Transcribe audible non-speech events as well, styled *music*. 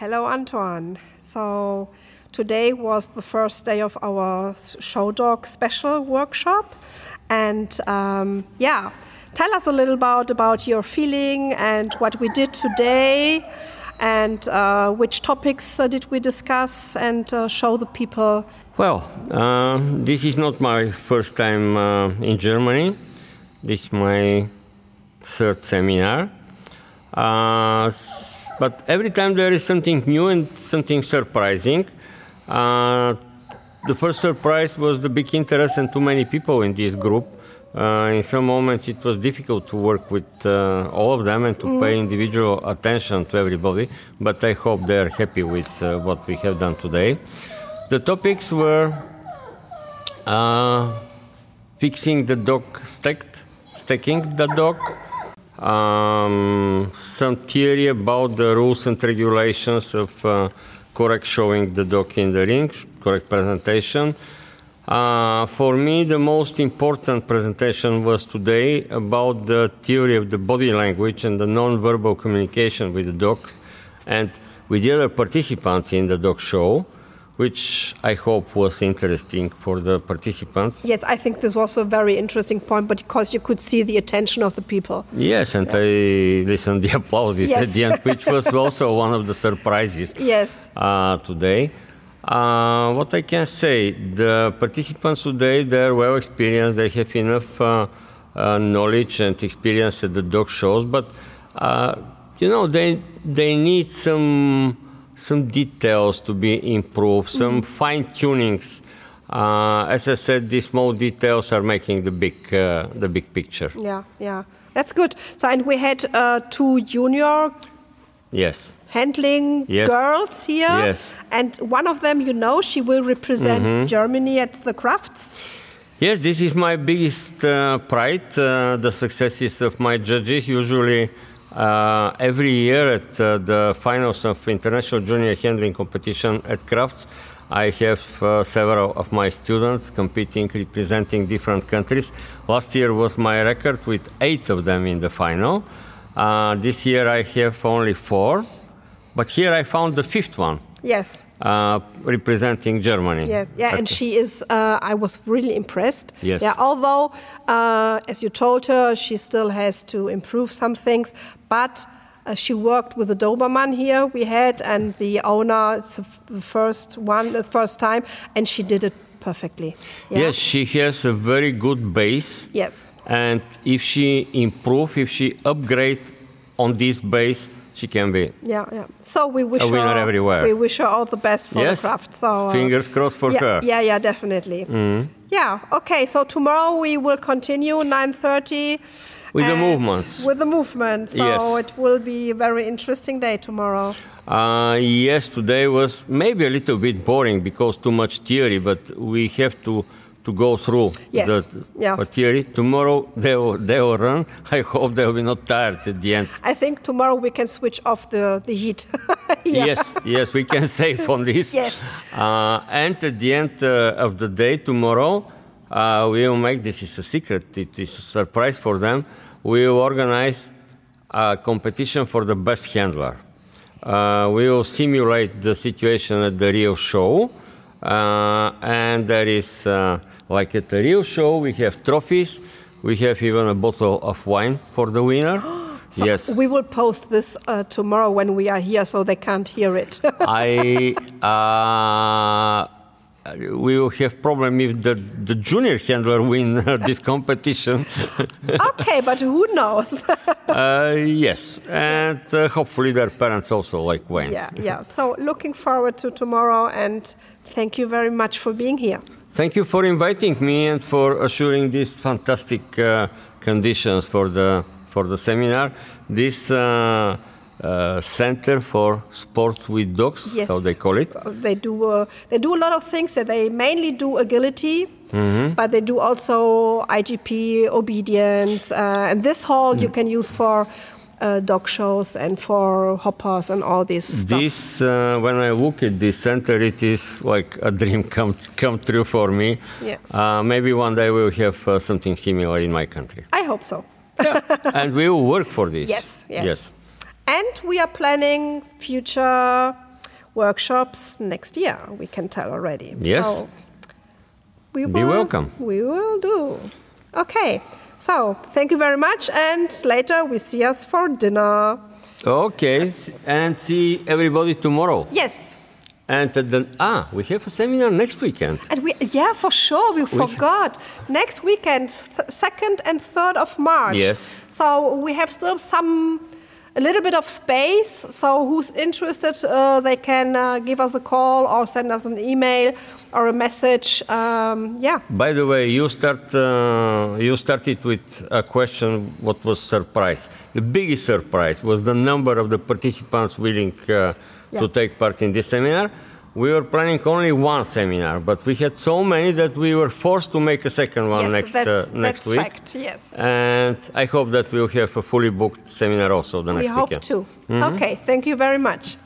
Hello, Antoan. So, today was the first day of our Show Dog special workshop. And um, yeah, tell us a little about, about your feeling and what we did today and uh, which topics uh, did we discuss and uh, show the people. Well, uh, this is not my first time uh, in Germany. This is my third seminar. Uh, but every time there is something new and something surprising. Uh, the first surprise was the big interest and too many people in this group. Uh, in some moments, it was difficult to work with uh, all of them and to mm. pay individual attention to everybody. But I hope they are happy with uh, what we have done today. The topics were uh, fixing the dock stacked, stacking the dock, um, some theory about the rules and regulations of uh, correct showing the dog in the ring, correct presentation. Uh, for me, the most important presentation was today about the theory of the body language and the non-verbal communication with the dogs and with the other participants in the dog show which I hope was interesting for the participants. Yes, I think this was a very interesting point, but because you could see the attention of the people. Yes, and yeah. I listened the *laughs* applauses yes. at the end, which was also *laughs* one of the surprises. Yes. Uh, today. Uh, what I can say, the participants today, they're well experienced, they have enough uh, uh knowledge and experience at the dog shows, but uh, you know, they, they need some some details to be improved, some mm. fine tunings. Uh, as I said, these small details are making the big uh, the big picture. Yeah, yeah, that's good. So, and we had uh, two junior. Yes. Handling yes. girls here. Yes. And one of them, you know, she will represent mm -hmm. Germany at the Crufts. Yes, this is my biggest uh, pride. Uh, the successes of my judges usually uh, every year at uh, the finals of international junior handling competition at Crufts, I have uh, several of my students competing, representing different countries. Last year was my record with eight of them in the final. Uh, this year I have only four, but here I found the fifth one. Yes. Uh, representing Germany. Yes, yeah, and she is. Uh, I was really impressed. Yes. Yeah, although, uh, as you told her, she still has to improve some things, but. Uh, she worked with the Doberman here we had, and the owner. It's the first one, the first time, and she did it perfectly. Yeah? Yes, she has a very good base. Yes. And if she improve, if she upgrade on this base, she can be. Yeah, yeah. So we wish a winner her, everywhere. We wish her all the best for yes. the craft. So uh, fingers crossed for yeah, her. Yeah, yeah, definitely. Mm. Yeah. Okay. So tomorrow we will continue 9:30 with the movements. With the movement. So yes. it will be a very interesting day tomorrow. Uh, yes, today was maybe a little bit boring because too much theory, but we have to to go through yes. the yeah. theory. Tomorrow they will, they will run. I hope they will be not tired at the end. I think tomorrow we can switch off the, the heat. *laughs* yeah. Yes, yes, we can *laughs* save on this. yes. Uh, and at the end uh, of the day tomorrow, uh, we will make this is a secret. It is a surprise for them. We will organize a competition for the best handler. Uh, we will simulate the situation at the real show. Uh, and there is uh, like at the real show, we have trophies. We have even a bottle of wine for the winner. *gasps* So yes. We will post this uh, tomorrow when we are here so they can't hear it. *laughs* I. Uh, we will have problem if the, the junior handler win *laughs* this competition. *laughs* okay, but who knows? uh, yes, and uh, hopefully their parents also like wine. Yeah, yeah. So looking forward to tomorrow, and thank you very much for being here. Thank you for inviting me and for assuring these fantastic uh, conditions for the for the seminar. This uh, uh, center for sports with dogs, yes. how they call it. They do uh, they do a lot of things. They mainly do agility, mm-hmm. but they do also IGP, obedience, uh, and this hall mm. you can use for uh, dog shows and for hoopers and all this stuff. This, uh, when I look at this center, it is like a *laughs* dream come come true for me. Yes. Uh, maybe one day we'll have uh, something similar in my country. I hope so. yeah. *laughs* and we will work for this. Yes. Yes. yes. And we are planning future workshops next year. We can tell already. Yes. So we Be will, welcome. We will do. Okay. So thank you very much, and later we see us for dinner. Okay, and see everybody tomorrow. Yes. And then, ah, we have a seminar next weekend. And we, yeah, for sure, we, forgot. Next weekend, th- 2nd and 3rd of March. Yes. So we have still some, a little bit of space. So who's interested, uh, they can uh, give us a call or send us an email or a message. Um, yeah. By the way, you start uh, you started with a question. What was surprise? The biggest surprise was the number of the participants willing uh, Yeah. to take part in this seminar. We were planning only one seminar, but we had so many that we were forced to make a second one yes, next that's, uh, next that's week. fact. Yes. And I hope that we'll have a fully booked seminar also the next week. we hope weekend. to. Okay. Thank you very much.